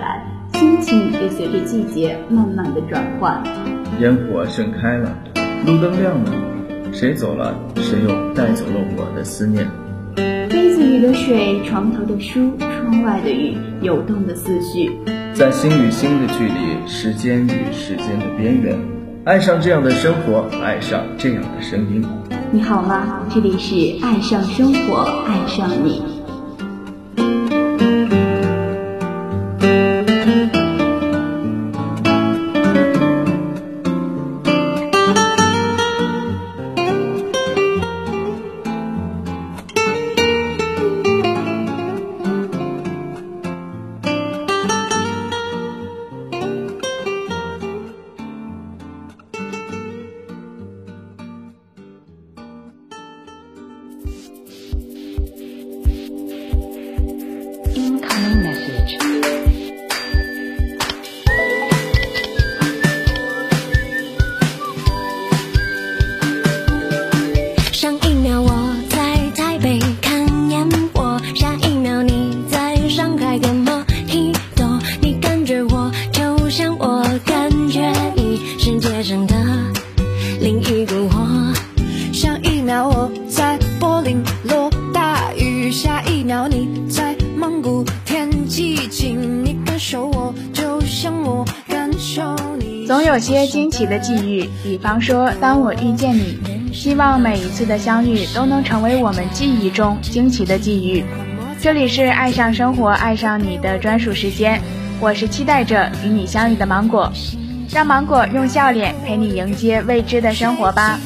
来，心情也随着季节慢慢的转换。烟火盛开了，路灯亮了，谁走了，谁又带走了我的思念。杯子里的水，床头的书，窗外的雨，游动的思绪，在心与心的距离，时间与时间的边缘，爱上这样的生活，爱上这样的声音。你好吗？这里是爱上生活，爱上你。有些惊奇的际遇，比方说，当我遇见你，希望每一次的相遇都能成为我们记忆中惊奇的际遇。这里是爱上生活，爱上你的专属时间，我是期待着与你相遇的芒果，让芒果用笑脸陪你迎接未知的生活吧。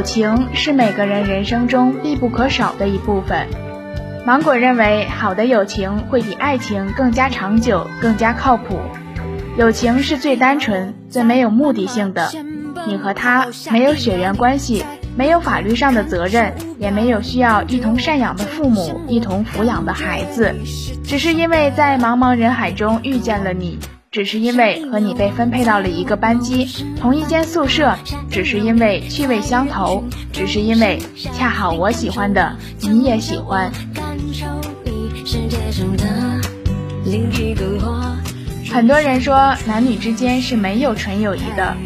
友情是每个人人生中必不可少的一部分。芒果认为，好的友情会比爱情更加长久、更加靠谱。友情是最单纯、最没有目的性的。你和他没有血缘关系，没有法律上的责任，也没有需要一同赡养的父母、一同抚养的孩子，只是因为在茫茫人海中遇见了你。只是因为和你被分配到了一个班级，同一间宿舍，只是因为趣味相投，只是因为恰好我喜欢的你也喜欢。很多人说男女之间是没有纯友谊的，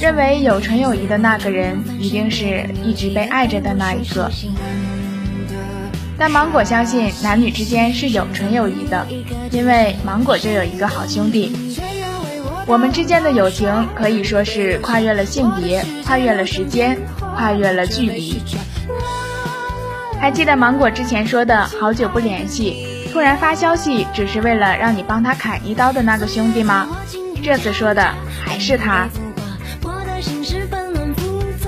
认为有纯友谊的那个人一定是一直被爱着的那一个。但芒果相信男女之间是有纯友谊的，因为芒果就有一个好兄弟。我们之间的友情可以说是跨越了性别，跨越了时间，跨越了距离。还记得芒果之前说的好久不联系，突然发消息只是为了让你帮他砍一刀的那个兄弟吗？这次说的还是他。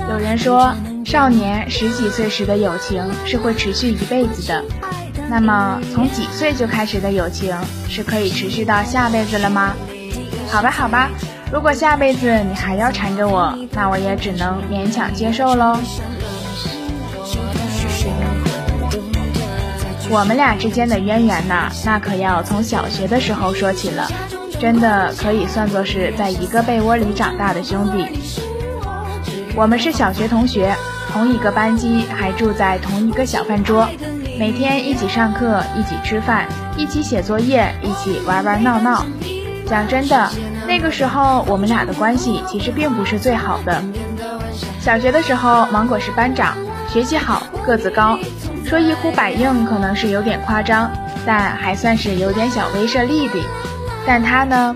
有人说。少年十几岁时的友情是会持续一辈子的，那么从几岁就开始的友情是可以持续到下辈子了吗？好吧，好吧，如果下辈子你还要缠着我，那我也只能勉强接受喽。我们俩之间的渊源呢，那可要从小学的时候说起了，真的可以算作是在一个被窝里长大的兄弟。我们是小学同学。同一个班级，还住在同一个小饭桌，每天一起上课，一起吃饭，一起写作业，一起玩玩闹闹。讲真的，那个时候我们俩的关系其实并不是最好的。小学的时候，芒果是班长，学习好，个子高，说一呼百应可能是有点夸张，但还算是有点小威慑力的。但他呢，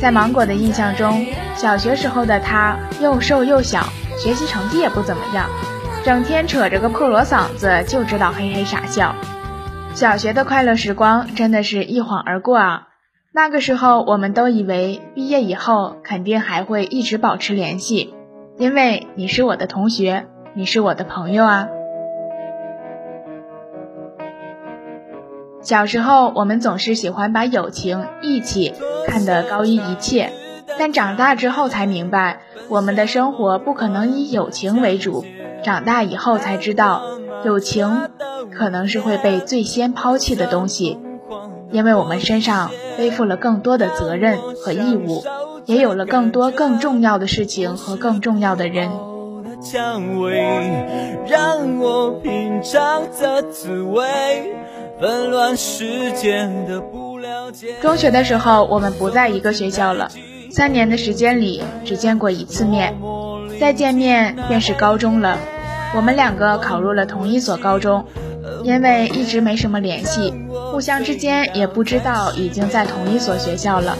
在芒果的印象中，小学时候的他又瘦又小，学习成绩也不怎么样。整天扯着个破锣嗓子，就知道嘿嘿傻笑。小学的快乐时光真的是一晃而过啊！那个时候，我们都以为毕业以后肯定还会一直保持联系，因为你是我的同学，你是我的朋友啊。小时候，我们总是喜欢把友情、义气看得高于一切，但长大之后才明白，我们的生活不可能以友情为主。长大以后才知道，友情可能是会被最先抛弃的东西，因为我们身上背负了更多的责任和义务，也有了更多更重要的事情和更重要的人。让我品尝这滋味。纷乱世间的不了解。中学的时候，我们不在一个学校了，三年的时间里只见过一次面，再见面便是高中了。我们两个考入了同一所高中，因为一直没什么联系，互相之间也不知道已经在同一所学校了。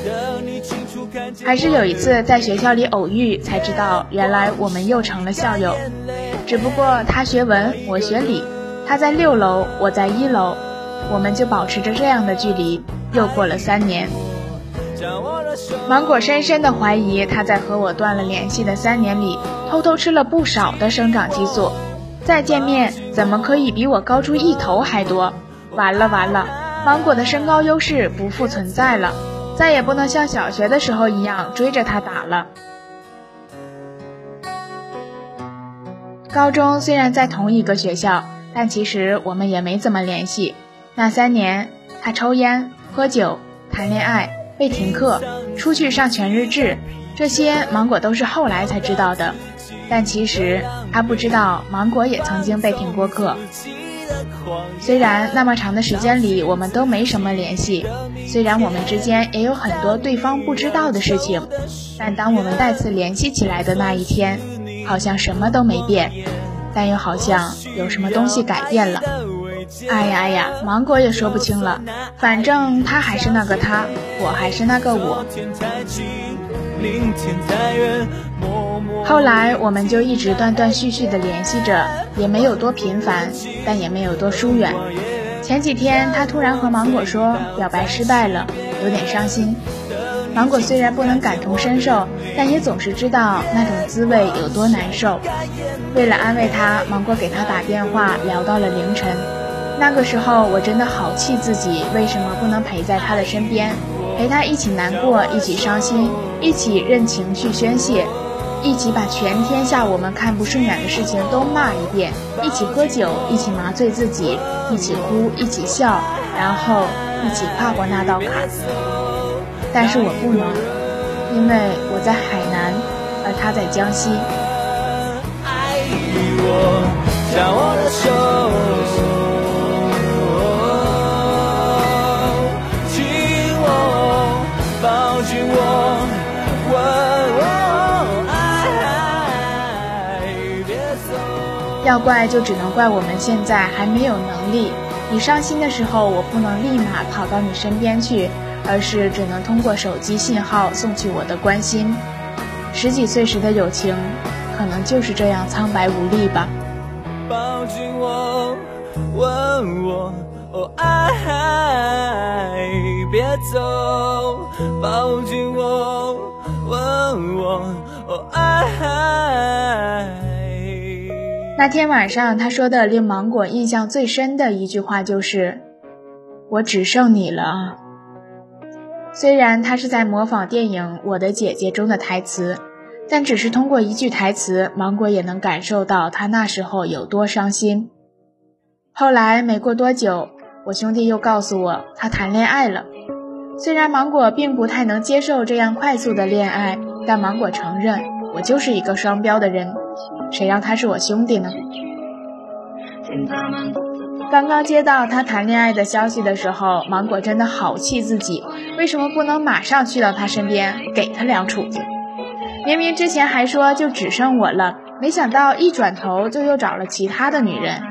还是有一次在学校里偶遇，才知道原来我们又成了校友。只不过他学文，我学理，他在六楼，我在一楼。我们就保持着这样的距离，又过了三年。芒果深深的怀疑他在和我断了联系的三年里，偷偷吃了不少的生长激素。再见面，怎么可以比我高出一头还多？完了完了，芒果的身高优势不复存在了，再也不能像小学的时候一样追着他打了。高中虽然在同一个学校，但其实我们也没怎么联系。那三年，他抽烟、喝酒、谈恋爱、被停课、出去上全日制，这些芒果都是后来才知道的。但其实他不知道，芒果也曾经被停过课。虽然那么长的时间里我们都没什么联系，虽然我们之间也有很多对方不知道的事情，但当我们再次联系起来的那一天，好像什么都没变，但又好像有什么东西改变了。哎呀哎呀，芒果也说不清了，反正他还是那个他，我还是那个我。后来我们就一直断断续续的联系着，也没有多频繁，但也没有多疏远。前几天他突然和芒果说表白失败了，有点伤心。芒果虽然不能感同身受，但也总是知道那种滋味有多难受。为了安慰他，芒果给他打电话，聊到了凌晨。那个时候我真的好气自己，为什么不能陪在他的身边，陪他一起难过，一起伤心，一起任情绪宣泄，一起把全天下我们看不顺眼的事情都骂一遍，一起喝酒，一起麻醉自己，一起哭，一起笑，然后一起跨过那道坎。但是我不能，因为我在海南，而他在江西。要怪就只能怪我们现在还没有能力。你伤心的时候，我不能立马跑到你身边去，而是只能通过手机信号送去我的关心。十几岁时的友情，可能就是这样苍白无力吧。抱紧我，吻我，哦爱，别走。抱紧我，问我，哦爱。那天晚上，他说的令芒果印象最深的一句话就是：“我只剩你了。”虽然他是在模仿电影《我的姐姐》中的台词，但只是通过一句台词，芒果也能感受到他那时候有多伤心。后来没过多久，我兄弟又告诉我他谈恋爱了。虽然芒果并不太能接受这样快速的恋爱，但芒果承认我就是一个双标的人。谁让他是我兄弟呢？刚刚接到他谈恋爱的消息的时候，芒果真的好气自己，为什么不能马上去到他身边给他两杵子？明明之前还说就只剩我了，没想到一转头就又找了其他的女人。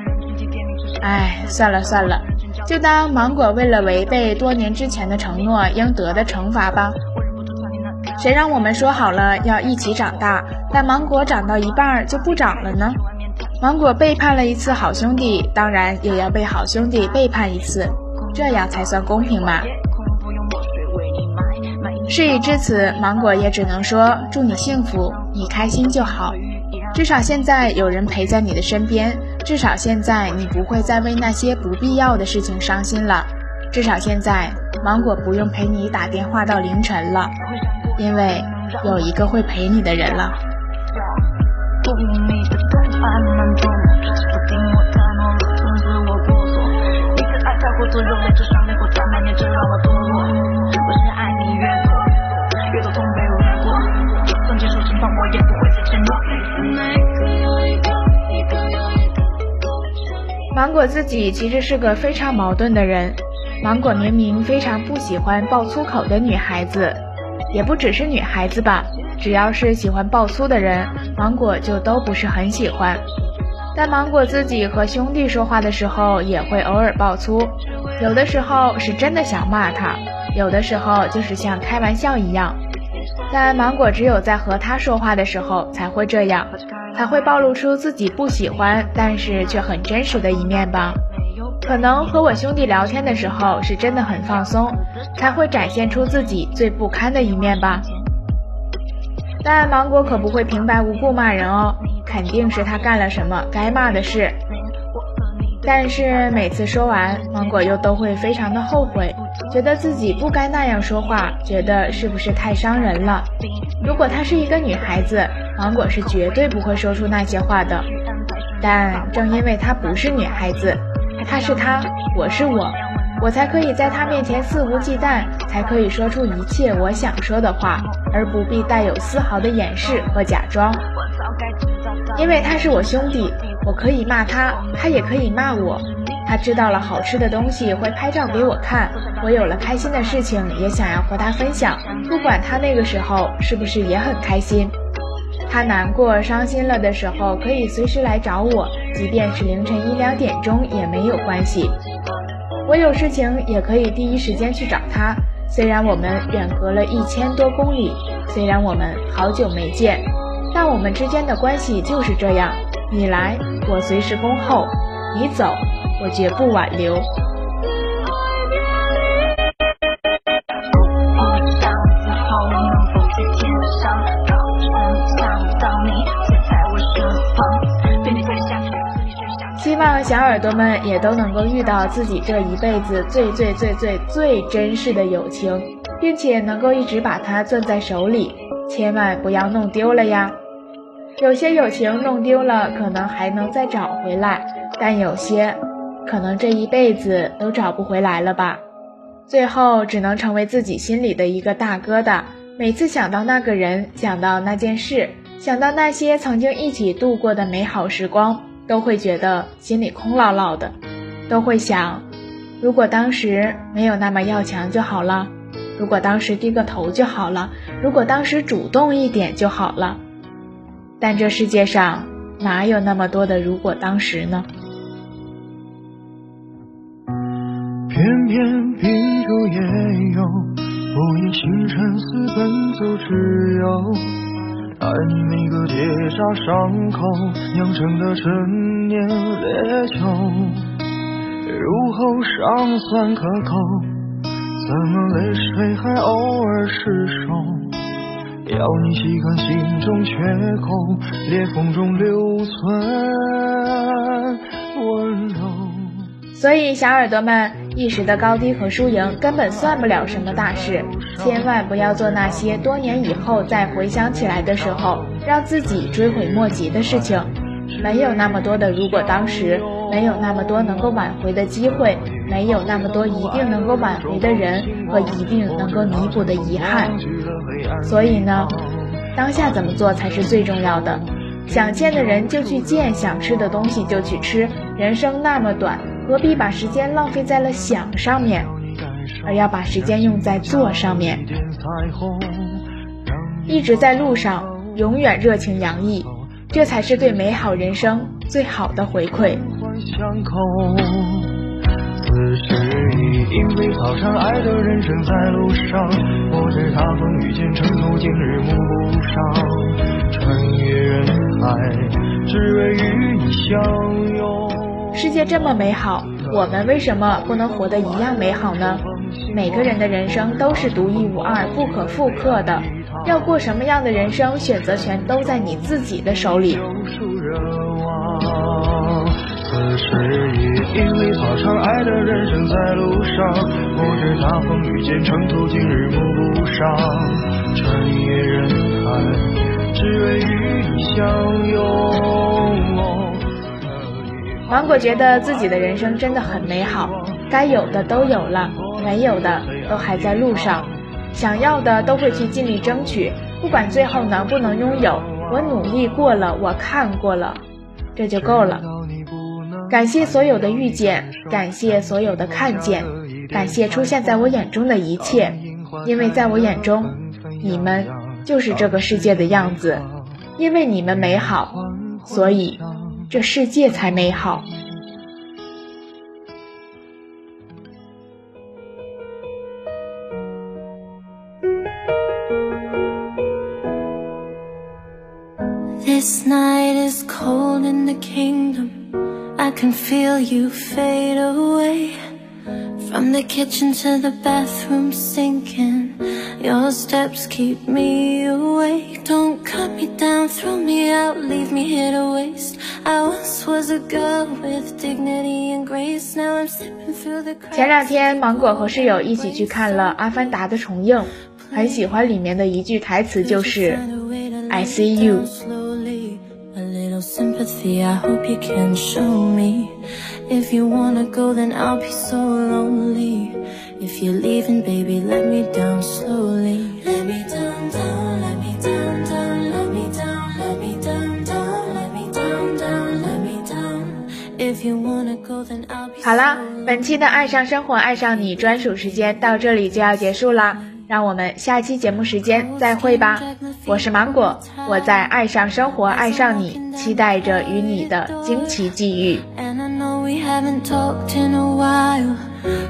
哎，算了算了，就当芒果为了违背多年之前的承诺应得的惩罚吧。谁让我们说好了要一起长大，但芒果长到一半就不长了呢？芒果背叛了一次好兄弟，当然也要被好兄弟背叛一次，这样才算公平嘛。事已至此，芒果也只能说祝你幸福，你开心就好。至少现在有人陪在你的身边，至少现在你不会再为那些不必要的事情伤心了。至少现在，芒果不用陪你打电话到凌晨了，因为有一个会陪你的人了。芒果自己其实是个非常矛盾的人。芒果明明非常不喜欢爆粗口的女孩子，也不只是女孩子吧，只要是喜欢爆粗的人，芒果就都不是很喜欢。但芒果自己和兄弟说话的时候，也会偶尔爆粗，有的时候是真的想骂他，有的时候就是像开玩笑一样。但芒果只有在和他说话的时候才会这样，才会暴露出自己不喜欢，但是却很真实的一面吧。可能和我兄弟聊天的时候是真的很放松，才会展现出自己最不堪的一面吧。但芒果可不会平白无故骂人哦，肯定是他干了什么该骂的事。但是每次说完，芒果又都会非常的后悔，觉得自己不该那样说话，觉得是不是太伤人了？如果她是一个女孩子，芒果是绝对不会说出那些话的。但正因为她不是女孩子。他是他，我是我，我才可以在他面前肆无忌惮，才可以说出一切我想说的话，而不必带有丝毫的掩饰和假装。因为他是我兄弟，我可以骂他，他也可以骂我。他知道了好吃的东西会拍照给我看，我有了开心的事情也想要和他分享，不管他那个时候是不是也很开心。他难过、伤心了的时候，可以随时来找我，即便是凌晨一两点钟也没有关系。我有事情也可以第一时间去找他。虽然我们远隔了一千多公里，虽然我们好久没见，但我们之间的关系就是这样：你来，我随时恭候；你走，我绝不挽留。小耳朵们也都能够遇到自己这一辈子最最最最最珍视的友情，并且能够一直把它攥在手里，千万不要弄丢了呀。有些友情弄丢了，可能还能再找回来，但有些可能这一辈子都找不回来了吧。最后只能成为自己心里的一个大疙瘩。每次想到那个人，想到那件事，想到那些曾经一起度过的美好时光。都会觉得心里空落落的，都会想，如果当时没有那么要强就好了，如果当时低个头就好了，如果当时主动一点就好了。但这世界上哪有那么多的如果当时呢？偏偏病中也有，不因心沉思奔走之忧。爱你每个结痂伤口酿成的陈年烈酒，入喉尚算可口，怎么泪水还偶尔失手？要你细看心中缺口，裂缝中留存温柔。所以，小耳朵们。一时的高低和输赢根本算不了什么大事，千万不要做那些多年以后再回想起来的时候让自己追悔莫及的事情。没有那么多的如果当时，没有那么多能够挽回的机会，没有那么多一定能够挽回的人和一定能够弥补的遗憾。所以呢，当下怎么做才是最重要的。想见的人就去见，想吃的东西就去吃。人生那么短。何必把时间浪费在了想上面，而要把时间用在做上面？一直在路上，永远热情洋溢，这才是对美好人生最好的回馈。此时已因为早上爱的人生在路上，我在大风雨兼程途经日暮不赏，穿越人海，只为与你相拥。世界这么美好，我们为什么不能活得一样美好呢？每个人的人生都是独一无二、不可复刻的，要过什么样的人生，选择权都在你自己的手里。此的诗意，因为跑长爱的人生在路上，不知大风雨兼程途经日暮不赏，穿越人海，只为与你相拥。芒果觉得自己的人生真的很美好，该有的都有了，没有的都还在路上，想要的都会去尽力争取，不管最后能不能拥有，我努力过了，我看过了，这就够了。感谢所有的遇见，感谢所有的看见，感谢出现在我眼中的一切，因为在我眼中，你们就是这个世界的样子，因为你们美好，所以。这世界才美好。This night is cold in the kingdom. I can feel you fade away. From the kitchen to the bathroom sinking. Your steps keep me awake. Don't cut me down, throw me out, leave me here to waste. 前两天，芒果和室友一起去看了《阿凡达》的重映，很喜欢里面的一句台词，就是 "I see you"。 好了，本期的《爱上生活，爱上你》专属时间到这里就要结束啦，让我们下期节目时间再会吧。我是芒果，我在《爱上生活，爱上你》，期待着与你的惊奇际遇。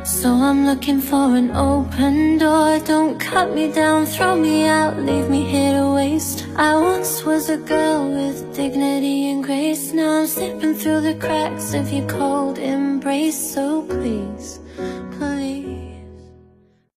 So I'm looking for an open door. Don't cut me down, throw me out, leave me here to waste. I once was a girl with dignity and grace. Now I'm slipping through the cracks of your cold embrace. So please.